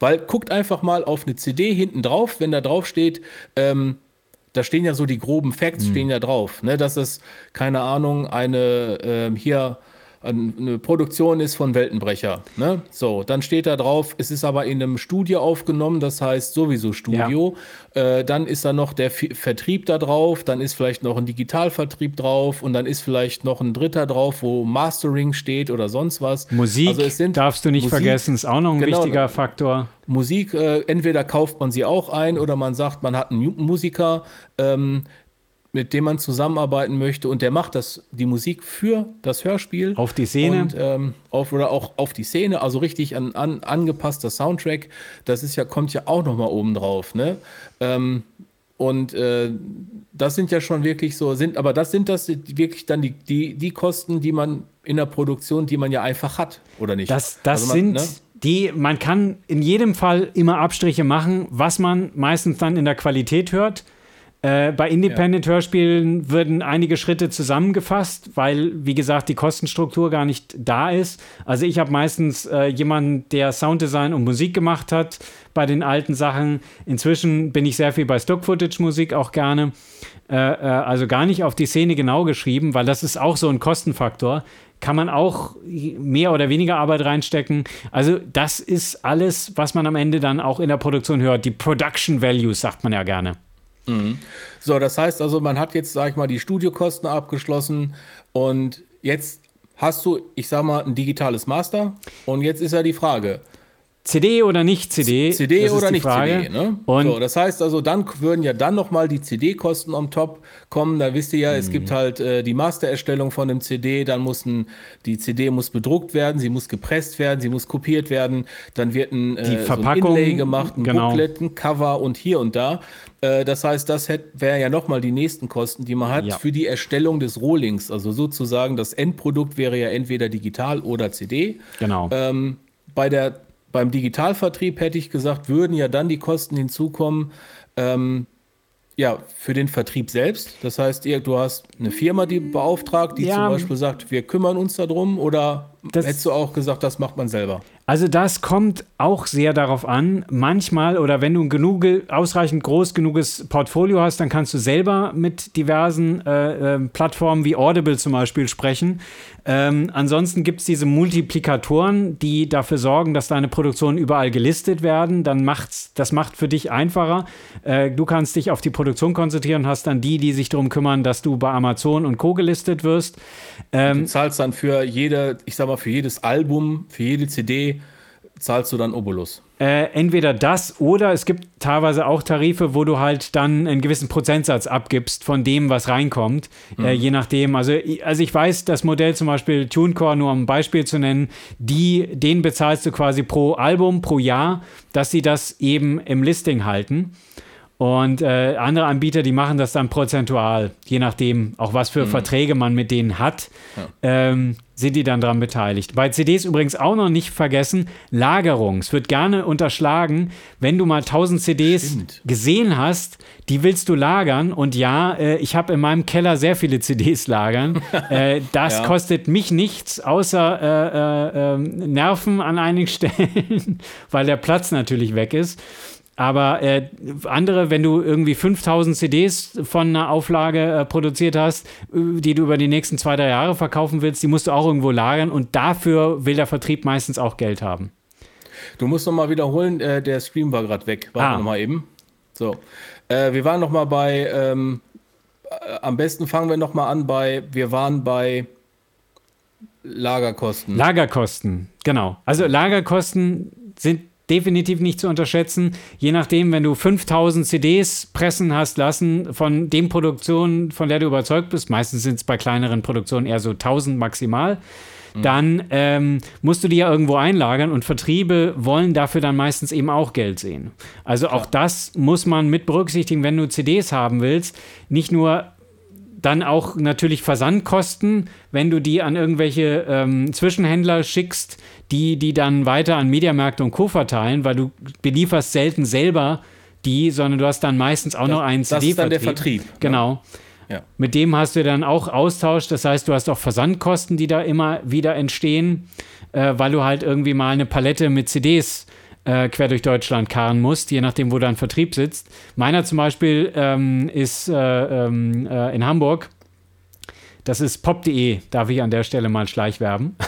Weil guckt einfach mal auf eine CD hinten drauf, wenn da drauf steht, ähm, da stehen ja so die groben Facts, stehen ja drauf, ne, dass es, keine Ahnung, eine ähm, hier eine Produktion ist von Weltenbrecher. Ne? So, dann steht da drauf, es ist aber in einem Studio aufgenommen, das heißt sowieso Studio. Äh, dann ist da noch der F Vertrieb da drauf, dann ist vielleicht noch ein Digitalvertrieb drauf und dann ist vielleicht noch ein dritter drauf, wo Mastering steht oder sonst was. Musik Also darfst du nicht Musik- vergessen, ist auch noch ein Genau. wichtiger Faktor. Musik, äh, entweder kauft man sie auch ein oder man sagt, man hat einen Mu- Musiker, ähm, mit dem man zusammenarbeiten möchte und der macht das, die Musik für das Hörspiel. Auf die Szene. Und, ähm, auf, oder auch auf die Szene, also richtig an, an, angepasster Soundtrack. Das ist ja, kommt ja auch nochmal oben drauf, ne? Ähm, und äh, das sind ja schon wirklich so, sind, aber das sind das wirklich dann die, die, die Kosten, die man in der Produktion, die man ja einfach hat, oder nicht? Das, das Also man, sind ne? die, man kann in jedem Fall immer Abstriche machen, was man meistens dann in der Qualität hört. Äh, bei Independent-Hörspielen würden einige Schritte zusammengefasst, weil, wie gesagt, die Kostenstruktur gar nicht da ist. Also ich habe meistens äh, jemanden, der Sounddesign und Musik gemacht hat bei den alten Sachen. Inzwischen bin ich sehr viel bei Stock-Footage-Musik auch gerne. Äh, äh, also gar nicht auf die Szene genau geschrieben, weil das ist auch so ein Kostenfaktor. Kann man auch mehr oder weniger Arbeit reinstecken. Also das ist alles, was man am Ende dann auch in der Produktion hört. Die Production Values sagt man ja gerne. So, das heißt also, man hat jetzt, sag ich mal, die Studiokosten abgeschlossen und jetzt hast du, ich sag mal, ein digitales Master. Und jetzt ist ja die Frage, CD oder nicht CD? CD oder nicht Frage. CD, ne? Und so, das heißt also, dann würden ja dann nochmal die CD-Kosten on top kommen. Da wisst ihr ja, es gibt Mhm. halt äh, die Mastererstellung von dem CD, dann muss ein, die CD muss bedruckt werden, sie muss gepresst werden, sie muss kopiert werden, dann wird ein, äh, Die so ein Verpackung, Inlay gemacht, ein genau. Booklet, ein Cover und hier und da. Äh, das heißt, das wäre ja nochmal die nächsten Kosten, die man hat Ja. für die Erstellung des Rohlings. Also sozusagen das Endprodukt wäre ja entweder digital oder CD. genau. Ähm, bei der, beim Digitalvertrieb hätte ich gesagt, würden ja dann die Kosten hinzukommen, ähm, ja, für den Vertrieb selbst. Das heißt, ihr, du hast eine Firma, die beauftragt, die Ja. zum Beispiel sagt, wir kümmern uns darum, oder Das- hättest du auch gesagt, das macht man selber? Also das kommt auch sehr darauf an. Manchmal oder wenn du ein genug, ausreichend groß genuges Portfolio hast, dann kannst du selber mit diversen äh, äh, Plattformen wie Audible zum Beispiel sprechen. Ähm, ansonsten gibt es diese Multiplikatoren, die dafür sorgen, dass deine Produktionen überall gelistet werden. Dann macht's, das macht für dich einfacher. Äh, du kannst dich auf die Produktion konzentrieren und hast dann die, die sich darum kümmern, dass du bei Amazon und Co. gelistet wirst. Ähm, Du zahlst dann für jede, ich sag mal, für jedes Album, für jede CD, zahlst du dann Obolus? Äh, entweder das oder es gibt teilweise auch Tarife, wo du halt dann einen gewissen Prozentsatz abgibst von dem, was reinkommt. Äh, mhm. Äh, je nachdem. Also, also ich weiß, das Modell zum Beispiel TuneCore, nur um ein Beispiel zu nennen, die, den bezahlst du quasi pro Album, pro Jahr, dass sie das eben im Listing halten. Und äh, andere Anbieter, die machen das dann prozentual, je nachdem, auch was für mhm. Verträge man mit denen hat, ja. ähm, sind die dann daran beteiligt. Bei CDs übrigens auch noch nicht vergessen, Lagerung. Es wird gerne unterschlagen, wenn du mal 1000 CDs Stimmt. gesehen hast, die willst du lagern. Und ja, äh, ich habe in meinem Keller sehr viele CDs lagern. äh, das ja. kostet mich nichts, außer äh, äh ähm, Nerven an einigen Stellen, weil der Platz natürlich weg ist. Aber äh, andere, wenn du irgendwie 5000 CDs von einer Auflage äh, produziert hast, äh, die du über die nächsten zwei, drei Jahre verkaufen willst, die musst du auch irgendwo lagern und dafür will der Vertrieb meistens auch Geld haben. Du musst noch mal wiederholen, äh, der Stream war gerade weg. Warte ah. noch mal eben. So, äh, wir waren noch mal bei, ähm, äh, am besten fangen wir noch mal an bei, wir waren bei Lagerkosten. Lagerkosten, genau. Also Lagerkosten sind definitiv nicht zu unterschätzen. Je nachdem, wenn du 5000 CDs pressen hast lassen von den Produktionen, von der du überzeugt bist, meistens sind es bei kleineren Produktionen eher so 1000 maximal, mhm. dann ähm, musst du die ja irgendwo einlagern und Vertriebe wollen dafür dann meistens eben auch Geld sehen. Also auch das muss man mit berücksichtigen, wenn du CDs haben willst. Nicht nur dann auch natürlich Versandkosten, wenn du die an irgendwelche ähm, Zwischenhändler schickst, die die dann weiter an Mediamärkte und Co. verteilen, weil du belieferst selten selber die, sondern du hast dann meistens auch das, noch einen CD-Vertrieb. Das ist dann der Vertrieb. Ne? Genau. Ja. Mit dem hast du dann auch Austausch, das heißt, du hast auch Versandkosten, die da immer wieder entstehen, äh, weil du halt irgendwie mal eine Palette mit CDs äh, quer durch Deutschland karren musst, je nachdem, wo dein Vertrieb sitzt. Meiner zum Beispiel ähm, ist äh, ähm, äh, in Hamburg. Das ist pop.de, darf ich an der Stelle mal schleichwerben.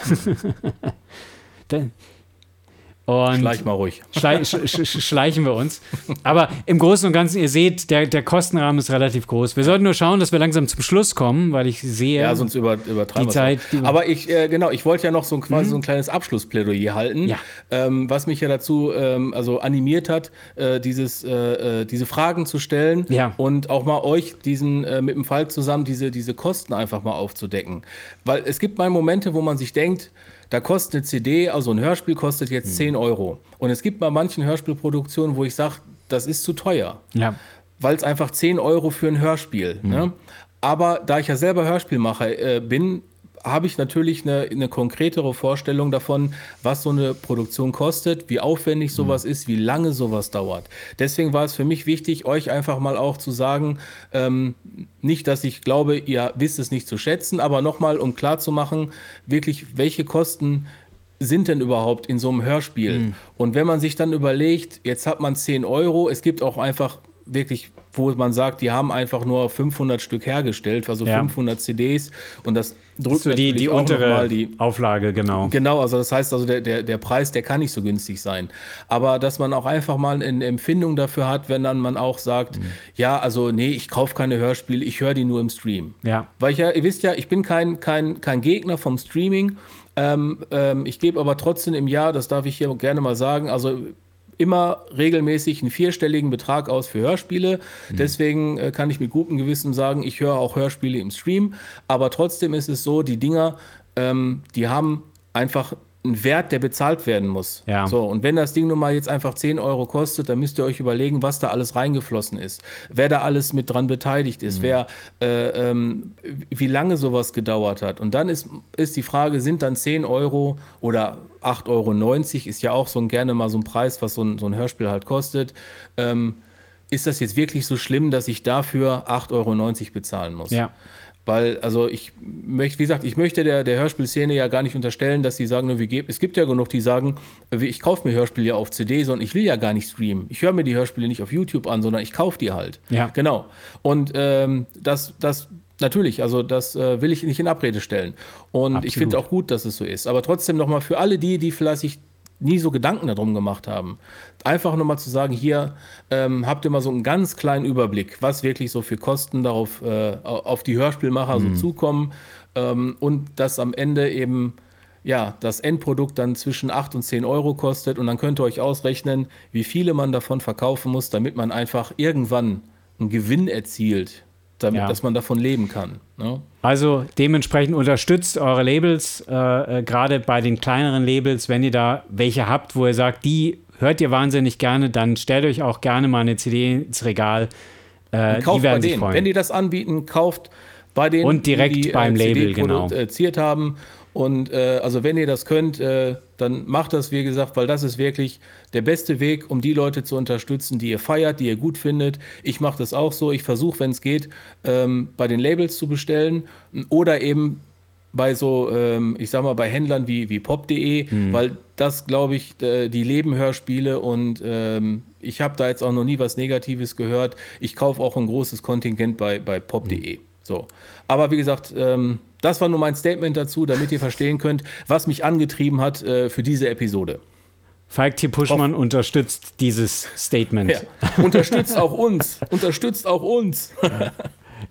Und Schleich mal ruhig. Schleich, sch, schleichen wir uns. Aber im Großen und Ganzen, ihr seht, der, der Kostenrahmen ist relativ groß. Wir sollten nur schauen, dass wir langsam zum Schluss kommen, weil ich sehe. Ja, sonst über, übertreiben die Zeit. Die Aber ich, äh, genau, ich wollte ja noch so quasi mhm. so ein kleines Abschlussplädoyer halten, ja. ähm, was mich ja dazu ähm, also animiert hat, äh, dieses, äh, äh diese Fragen zu stellen ja. und auch mal euch diesen äh, mit dem Fall zusammen diese, diese Kosten einfach mal aufzudecken. Weil es gibt mal Momente, wo man sich denkt, da kostet eine CD, also ein Hörspiel kostet jetzt mhm. 10 Euro. Und es gibt bei manchen Hörspielproduktionen, wo ich sage, das ist zu teuer. Ja. Weil es einfach 10 Euro für ein Hörspiel. Mhm. Ne? Aber da ich ja selber Hörspielmacher äh, bin, habe ich natürlich eine, eine, konkretere Vorstellung davon, was so eine Produktion kostet, wie aufwendig mhm. sowas mhm. ist, wie lange sowas dauert. Deswegen war es für mich wichtig, euch einfach mal auch zu sagen, ähm, nicht, dass ich glaube, ihr wisst es nicht zu schätzen, aber nochmal, um klarzumachen, wirklich, welche Kosten sind denn überhaupt in so einem Hörspiel? Mhm. Und wenn man sich dann überlegt, jetzt hat man 10 Euro, es gibt auch einfach wirklich wo man sagt, die haben einfach nur 500 Stück hergestellt, also ja. 500 CDs und das drückt so die, die untere die Auflage, genau. Genau, also das heißt also, der, der, der Preis, der kann nicht so günstig sein. Aber dass man auch einfach mal eine Empfindung dafür hat, wenn dann man auch sagt, mhm. ja, also nee, ich kaufe keine Hörspiele, ich höre die nur im Stream. Ja. Weil ich ja, ihr wisst ja, ich bin kein, kein, kein Gegner vom Streaming. Ähm, ähm, ich gebe aber trotzdem im Jahr, das darf ich hier gerne mal sagen, also immer regelmäßig einen vierstelligen Betrag aus für Hörspiele. Mhm. Deswegen äh, kann ich mit gutem Gewissen sagen, ich höre auch Hörspiele im Stream. Aber trotzdem ist es so, die Dinger, ähm, die haben einfach ein Wert, der bezahlt werden muss. Ja. So, und wenn das Ding nun mal jetzt einfach 10 Euro kostet, dann müsst ihr euch überlegen, was da alles reingeflossen ist. Wer da alles mit dran beteiligt ist, mhm. wer, äh, ähm, wie lange sowas gedauert hat. Und dann ist, ist die Frage, sind dann 10 Euro oder 8,90 Euro, ist ja auch so ein, gerne mal so ein Preis, was so ein, so ein Hörspiel halt kostet. Ähm, ist das jetzt wirklich so schlimm, dass ich dafür 8,90 Euro bezahlen muss? Ja. Weil, also ich möchte, wie gesagt, ich möchte der, der Hörspielszene ja gar nicht unterstellen, dass sie sagen, wie, es gibt ja genug, die sagen, ich kaufe mir Hörspiele ja auf CD, sondern ich will ja gar nicht streamen. Ich höre mir die Hörspiele nicht auf YouTube an, sondern ich kaufe die halt. Ja. Genau. Und ähm, das, das, natürlich, also das äh, will ich nicht in Abrede stellen. Und Absolut. ich finde auch gut, dass es so ist. Aber trotzdem nochmal für alle die, die vielleicht sich nie so Gedanken darum gemacht haben. Einfach nur mal zu sagen, hier ähm, habt ihr mal so einen ganz kleinen Überblick, was wirklich so für Kosten darauf äh, auf die Hörspielmacher mhm. so zukommen ähm, und dass am Ende eben ja, das Endprodukt dann zwischen 8 und 10 Euro kostet und dann könnt ihr euch ausrechnen, wie viele man davon verkaufen muss, damit man einfach irgendwann einen Gewinn erzielt, damit, ja. dass man davon leben kann. Ne? Also dementsprechend unterstützt eure Labels, äh, äh, gerade bei den kleineren Labels, wenn ihr da welche habt, wo ihr sagt, die hört ihr wahnsinnig gerne, dann stellt euch auch gerne mal eine CD ins Regal. Äh, kauft bei denen. Wenn die das anbieten, kauft bei denen, und direkt die, beim äh, Label genau. produziert haben und äh, also wenn ihr das könnt, äh, dann macht das, wie gesagt, weil das ist wirklich der beste Weg, um die Leute zu unterstützen, die ihr feiert, die ihr gut findet. Ich mache das auch so. Ich versuche, wenn es geht, ähm, bei den Labels zu bestellen oder eben bei so, ähm, ich sag mal, bei Händlern wie, wie pop.de, mhm. weil das, glaube ich, die leben Hörspiele und ähm, ich habe da jetzt auch noch nie was Negatives gehört. Ich kaufe auch ein großes Kontingent bei, bei pop.de. Mhm. So. Aber wie gesagt, ähm, das war nur mein Statement dazu, damit ihr verstehen könnt, was mich angetrieben hat äh, für diese Episode. Falk T. Puschmann Auf unterstützt dieses Statement. Ja. Unterstützt auch uns. Unterstützt auch uns.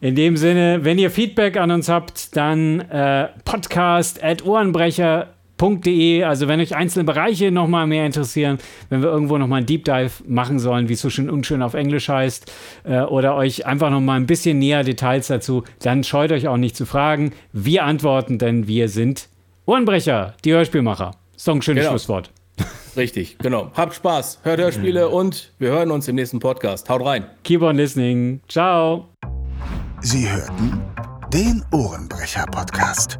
In dem Sinne, wenn ihr Feedback an uns habt, dann äh, podcast at Ohrenbrecher De, also wenn euch einzelne Bereiche nochmal mehr interessieren, wenn wir irgendwo nochmal einen Deep Dive machen sollen, wie es so schön unschön auf Englisch heißt, äh, oder euch einfach nochmal ein bisschen näher Details dazu, dann scheut euch auch nicht zu fragen. Wir antworten, denn wir sind Ohrenbrecher, die Hörspielmacher. Ist doch ein schönes genau. Schlusswort. Richtig, genau. Habt Spaß, hört Hörspiele und wir hören uns im nächsten Podcast. Haut rein. Keep on listening. Ciao. Sie hörten den Ohrenbrecher-Podcast.